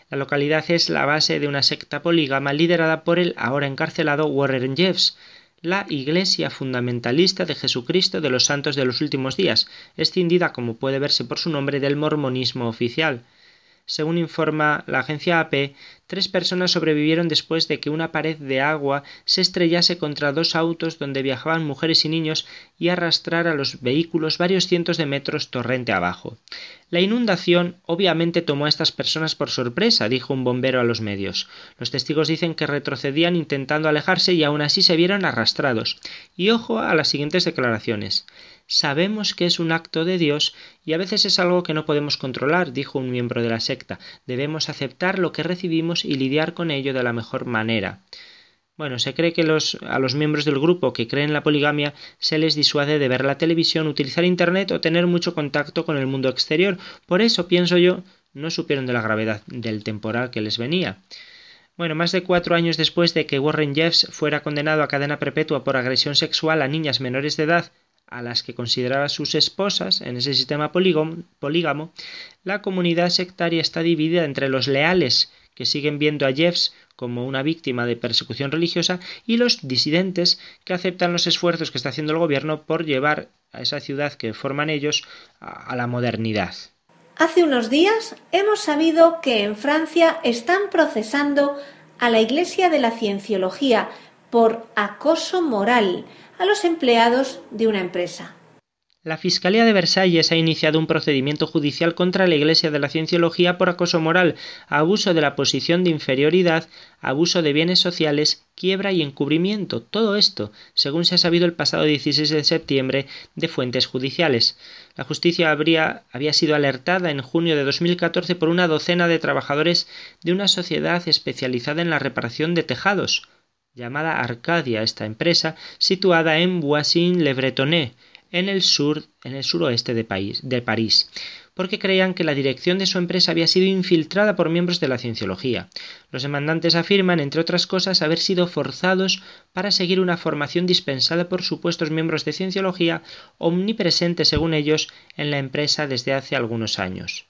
[SPEAKER 5] La localidad es la base de una secta polígama liderada por el ahora encarcelado Warren Jeffs, la Iglesia fundamentalista de Jesucristo de los Santos de los Últimos Días, escindida, como puede verse por su nombre, del mormonismo oficial. Según informa la agencia AP, tres personas sobrevivieron después de que una pared de agua se estrellase contra dos autos donde viajaban mujeres y niños y arrastrara los vehículos varios cientos de metros torrente abajo. La inundación obviamente tomó a estas personas por sorpresa, dijo un bombero a los medios. Los testigos dicen que retrocedían intentando alejarse y aún así se vieron arrastrados. Y ojo a las siguientes declaraciones. Sabemos que es un acto de Dios y a veces es algo que no podemos controlar, dijo un miembro de la secta. Debemos aceptar lo que recibimos y lidiar con ello de la mejor manera. Bueno, se cree que los, a los miembros del grupo que creen en la poligamia se les disuade de ver la televisión, utilizar Internet o tener mucho contacto con el mundo exterior. Por eso, pienso yo, no supieron de la gravedad del temporal que les venía. Bueno, más de cuatro años después de que Warren Jeffs fuera condenado a cadena perpetua por agresión sexual a niñas menores de edad a las que consideraba sus esposas en ese sistema polígamo, la comunidad sectaria está dividida entre los leales, que siguen viendo a Jeffs como una víctima de persecución religiosa, y los disidentes, que aceptan los esfuerzos que está haciendo el gobierno por llevar a esa ciudad que forman ellos a la modernidad.
[SPEAKER 3] Hace unos días hemos sabido que en Francia están procesando a la Iglesia de la Cienciología por acoso moral a los empleados de una empresa.
[SPEAKER 5] La Fiscalía de Versalles ha iniciado un procedimiento judicial contra la Iglesia de la Cienciología por acoso moral, abuso de la posición de inferioridad, abuso de bienes sociales, quiebra y encubrimiento. Todo esto, según se ha sabido el pasado 16 de septiembre de fuentes judiciales. La justicia habría, había sido alertada en junio de 2014 por una docena de trabajadores de una sociedad especializada en la reparación de tejados, llamada Arcadia, esta empresa, situada en Boissy-le-Bretonnet, en el sur, en el suroeste de, París, porque creían que la dirección de su empresa había sido infiltrada por miembros de la cienciología. Los demandantes afirman, entre otras cosas, haber sido forzados para seguir una formación dispensada por supuestos miembros de cienciología omnipresentes, según ellos, en la empresa desde hace algunos años.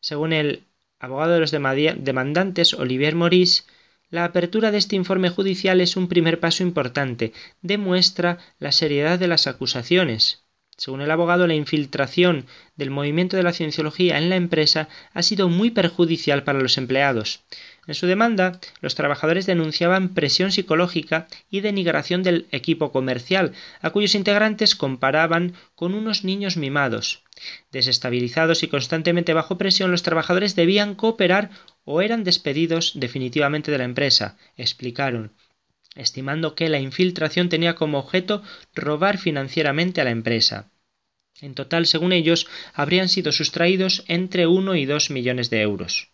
[SPEAKER 5] Según el abogado de los demandantes, Olivier Maurice, la apertura de este informe judicial es un primer paso importante, demuestra la seriedad de las acusaciones. Según el abogado, la infiltración del movimiento de la cienciología en la empresa ha sido muy perjudicial para los empleados. En su demanda, los trabajadores denunciaban presión psicológica y denigración del equipo comercial, a cuyos integrantes comparaban con unos niños mimados. Desestabilizados y constantemente bajo presión, los trabajadores debían cooperar o eran despedidos definitivamente de la empresa, explicaron, estimando que la infiltración tenía como objeto robar financieramente a la empresa. En total, según ellos, habrían sido sustraídos entre uno y dos millones de euros.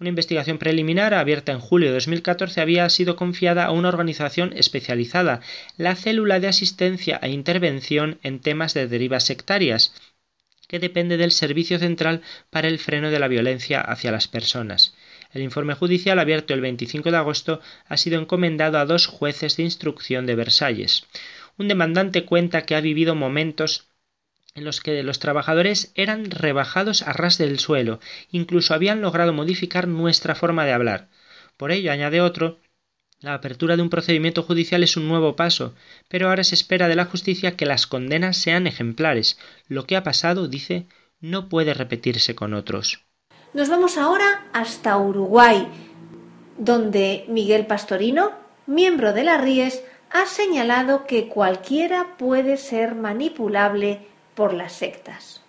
[SPEAKER 5] Una investigación preliminar abierta en julio de 2014 había sido confiada a una organización especializada, la Célula de Asistencia e Intervención en temas de derivas sectarias, que depende del Servicio Central para el Freno de la Violencia hacia las Personas. El informe judicial abierto el 25 de agosto ha sido encomendado a dos jueces de instrucción de Versalles. Un demandante cuenta que ha vivido momentos en los que los trabajadores eran rebajados a ras del suelo, incluso habían logrado modificar nuestra forma de hablar. Por ello, añade otro, la apertura de un procedimiento judicial es un nuevo paso, pero ahora se espera de la justicia que las condenas sean ejemplares. Lo que ha pasado, dice, no puede repetirse con otros.
[SPEAKER 3] Nos vamos ahora hasta Uruguay, donde Miguel Pastorino, miembro de la RIES, ha señalado que cualquiera puede ser manipulable por las sectas.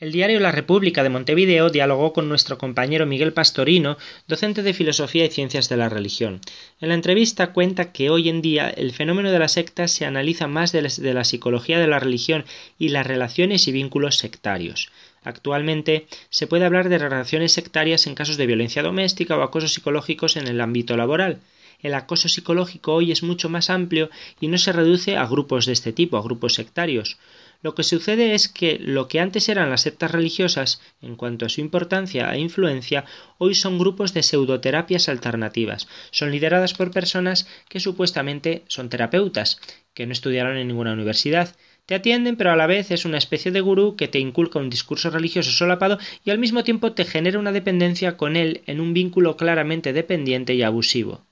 [SPEAKER 5] El diario La República de Montevideo dialogó con nuestro compañero Miguel Pastorino, docente de Filosofía y Ciencias de la Religión. En la entrevista cuenta que hoy en día el fenómeno de las sectas se analiza más de la psicología de la religión y las relaciones y vínculos sectarios. Actualmente se puede hablar de relaciones sectarias en casos de violencia doméstica o acosos psicológicos en el ámbito laboral. El acoso psicológico hoy es mucho más amplio y no se reduce a grupos de este tipo, a grupos sectarios. Lo que sucede es que lo que antes eran las sectas religiosas, en cuanto a su importancia e influencia, hoy son grupos de pseudoterapias alternativas. Son lideradas por personas que supuestamente son terapeutas, que no estudiaron en ninguna universidad. Te atienden, pero a la vez es una especie de gurú que te inculca un discurso religioso solapado y al mismo tiempo te genera una dependencia con él en un vínculo claramente dependiente y abusivo.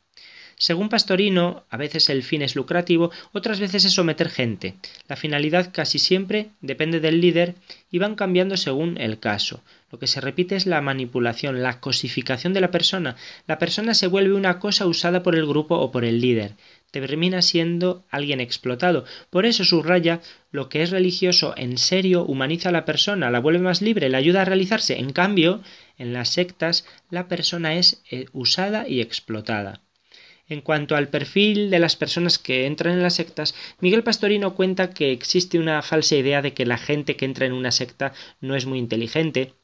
[SPEAKER 5] Según Pastorino, a veces el fin es lucrativo, otras veces es someter gente. La finalidad casi siempre depende del líder y van cambiando según el caso. Lo que se repite es la manipulación, la cosificación de la persona. La persona se vuelve una cosa usada por el grupo o por el líder. Termina siendo alguien explotado. Por eso subraya lo que es religioso en serio humaniza a la persona, la vuelve más libre, la ayuda a realizarse. En cambio, en las sectas la persona es eh, usada y explotada. En cuanto al perfil de las personas que entran en las sectas, Miguel Pastorino cuenta que existe una falsa idea de que la gente que entra en una secta no es muy inteligente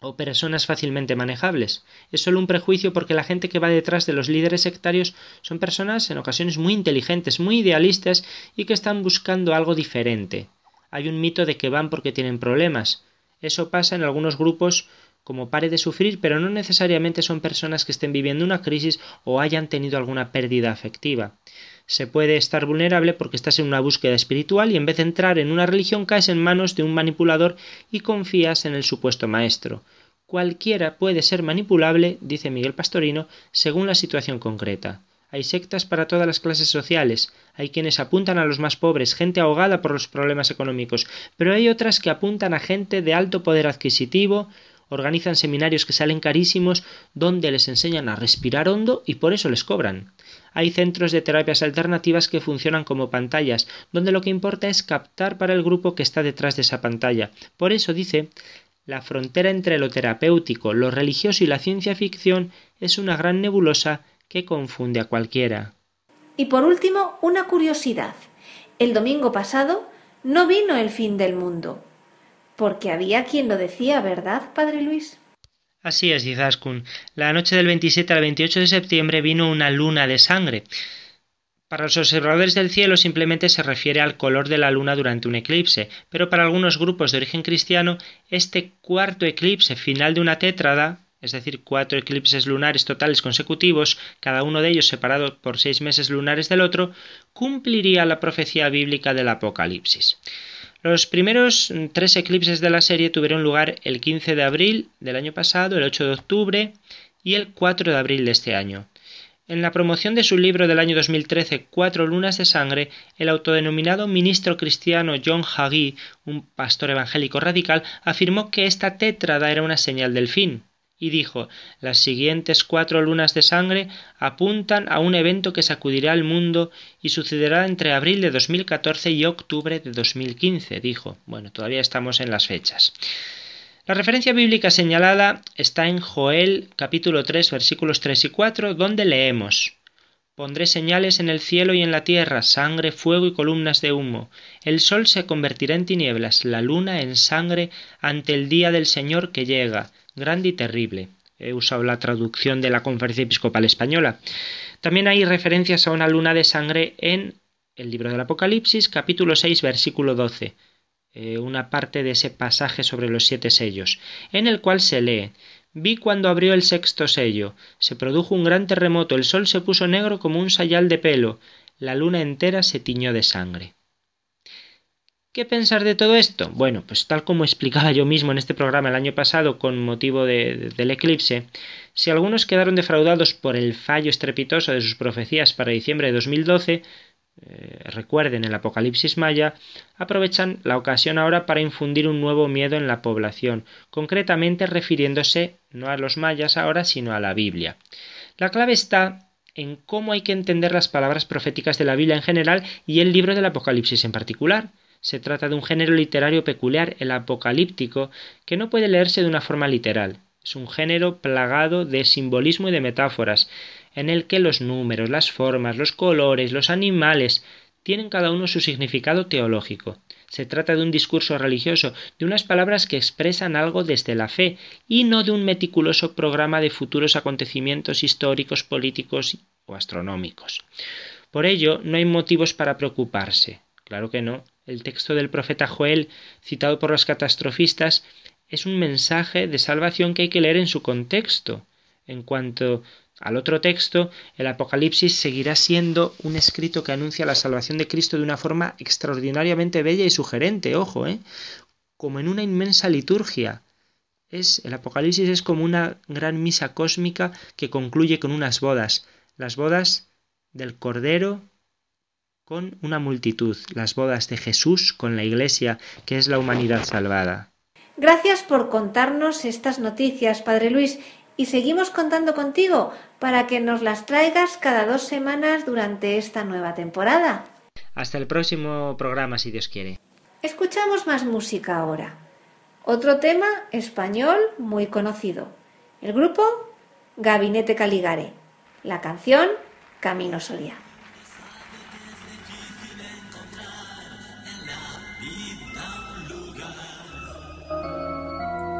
[SPEAKER 5] o personas fácilmente manejables. Es solo un prejuicio porque la gente que va detrás de los líderes sectarios son personas en ocasiones muy inteligentes, muy idealistas y que están buscando algo diferente. Hay un mito de que van porque tienen problemas. Eso pasa en algunos grupos como pare de sufrir, pero no necesariamente son personas que estén viviendo una crisis o hayan tenido alguna pérdida afectiva. Se puede estar vulnerable porque estás en una búsqueda espiritual y en vez de entrar en una religión caes en manos de un manipulador y confías en el supuesto maestro. Cualquiera puede ser manipulable, dice Miguel Pastorino, según la situación concreta. Hay sectas para todas las clases sociales. Hay quienes apuntan a los más pobres, gente ahogada por los problemas económicos, pero hay otras que apuntan a gente de alto poder adquisitivo, organizan seminarios que salen carísimos donde les enseñan a respirar hondo y por eso les cobran. Hay centros de terapias alternativas que funcionan como pantallas, donde lo que importa es captar para el grupo que está detrás de esa pantalla. Por eso dice, la frontera entre lo terapéutico, lo religioso y la ciencia ficción es una gran nebulosa que confunde a cualquiera.
[SPEAKER 3] Y por último, una curiosidad. El domingo pasado no vino el fin del mundo, porque había quien lo decía, ¿verdad, Padre Luis?
[SPEAKER 5] Así es, Izaskun. La noche del 27 al 28 de septiembre vino una luna de sangre. Para los observadores del cielo simplemente se refiere al color de la luna durante un eclipse, pero para algunos grupos de origen cristiano, este cuarto eclipse final de una tétrada, es decir, cuatro eclipses lunares totales consecutivos, cada uno de ellos separado por seis meses lunares del otro, cumpliría la profecía bíblica del Apocalipsis. Los primeros tres eclipses de la serie tuvieron lugar el 15 de abril del año pasado, el 8 de octubre y el 4 de abril de este año. En la promoción de su libro del año 2013, Cuatro lunas de sangre, el autodenominado ministro cristiano John Hagee, un pastor evangélico radical, afirmó que esta tétrada era una señal del fin y dijo las siguientes cuatro lunas de sangre apuntan a un evento que sacudirá al mundo y sucederá entre abril de 2014 y octubre de 2015, dijo. Bueno, todavía estamos en las fechas. La referencia bíblica señalada está en Joel capítulo 3 versículos 3 y 4, donde leemos Pondré señales en el cielo y en la tierra, sangre, fuego y columnas de humo. El sol se convertirá en tinieblas, la luna en sangre ante el día del Señor que llega grande y terrible. He usado la traducción de la Conferencia Episcopal Española. También hay referencias a una luna de sangre en el libro del Apocalipsis, capítulo 6, versículo 12, eh, una parte de ese pasaje sobre los siete sellos, en el cual se lee Vi cuando abrió el sexto sello, se produjo un gran terremoto, el sol se puso negro como un sayal de pelo, la luna entera se tiñó de sangre. ¿Qué pensar de todo esto? Bueno, pues tal como explicaba yo mismo en este programa el año pasado con motivo del eclipse, si algunos quedaron defraudados por el fallo estrepitoso de sus profecías para diciembre de 2012, eh, recuerden el Apocalipsis Maya, aprovechan la ocasión ahora para infundir un nuevo miedo en la población, concretamente refiriéndose no a los mayas ahora, sino a la Biblia. La clave está en cómo hay que entender las palabras proféticas de la Biblia en general y el libro del Apocalipsis en particular. Se trata de un género literario peculiar, el apocalíptico, que no puede leerse de una forma literal. Es un género plagado de simbolismo y de metáforas, en el que los números, las formas, los colores, los animales tienen cada uno su significado teológico. Se trata de un discurso religioso, de unas palabras que expresan algo desde la fe y no de un meticuloso programa de futuros acontecimientos históricos, políticos o astronómicos. Por ello, no hay motivos para preocuparse. Claro que no. El texto del profeta Joel, citado por los catastrofistas, es un mensaje de salvación que hay que leer en su contexto. En cuanto al otro texto, el Apocalipsis seguirá siendo un escrito que anuncia la salvación de Cristo de una forma extraordinariamente bella y sugerente, ojo, ¿eh? como en una inmensa liturgia. Es, el Apocalipsis es como una gran misa cósmica que concluye con unas bodas, las bodas del Cordero con una multitud, las bodas de Jesús con la Iglesia, que es la humanidad salvada.
[SPEAKER 3] Gracias por contarnos estas noticias, Padre Luis, y seguimos contando contigo para que nos las traigas cada dos semanas durante esta nueva temporada.
[SPEAKER 5] Hasta el próximo programa, si Dios quiere.
[SPEAKER 3] Escuchamos más música ahora. Otro tema español muy conocido. El grupo Gabinete Caligare. La canción Camino Soria.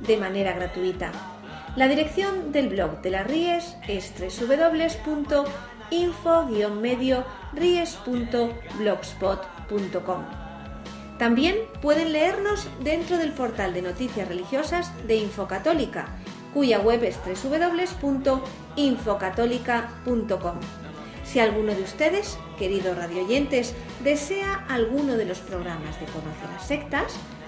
[SPEAKER 3] de manera gratuita. La dirección del blog de las Ries es www.riesmediosectas.tk. info-medio ries.blogspot.com. También pueden leernos dentro del portal de noticias religiosas de Infocatólica, cuya web es www.infocatólica.com. Si alguno de ustedes, queridos radioyentes, desea alguno de los programas de Conoce las Sectas,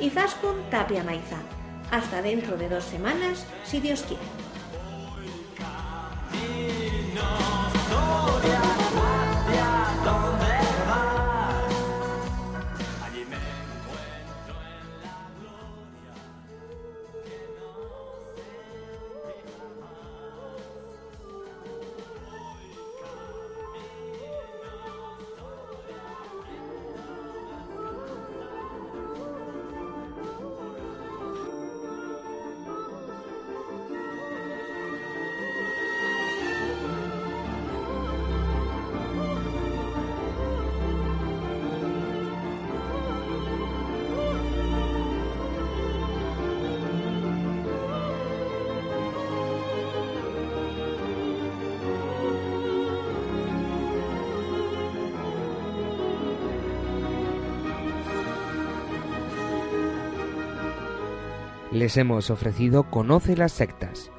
[SPEAKER 3] Izaskun Tapia Maiza. Hasta dentro de dos semanas, si Dios quiere.
[SPEAKER 1] Les hemos ofrecido Conoce las sectas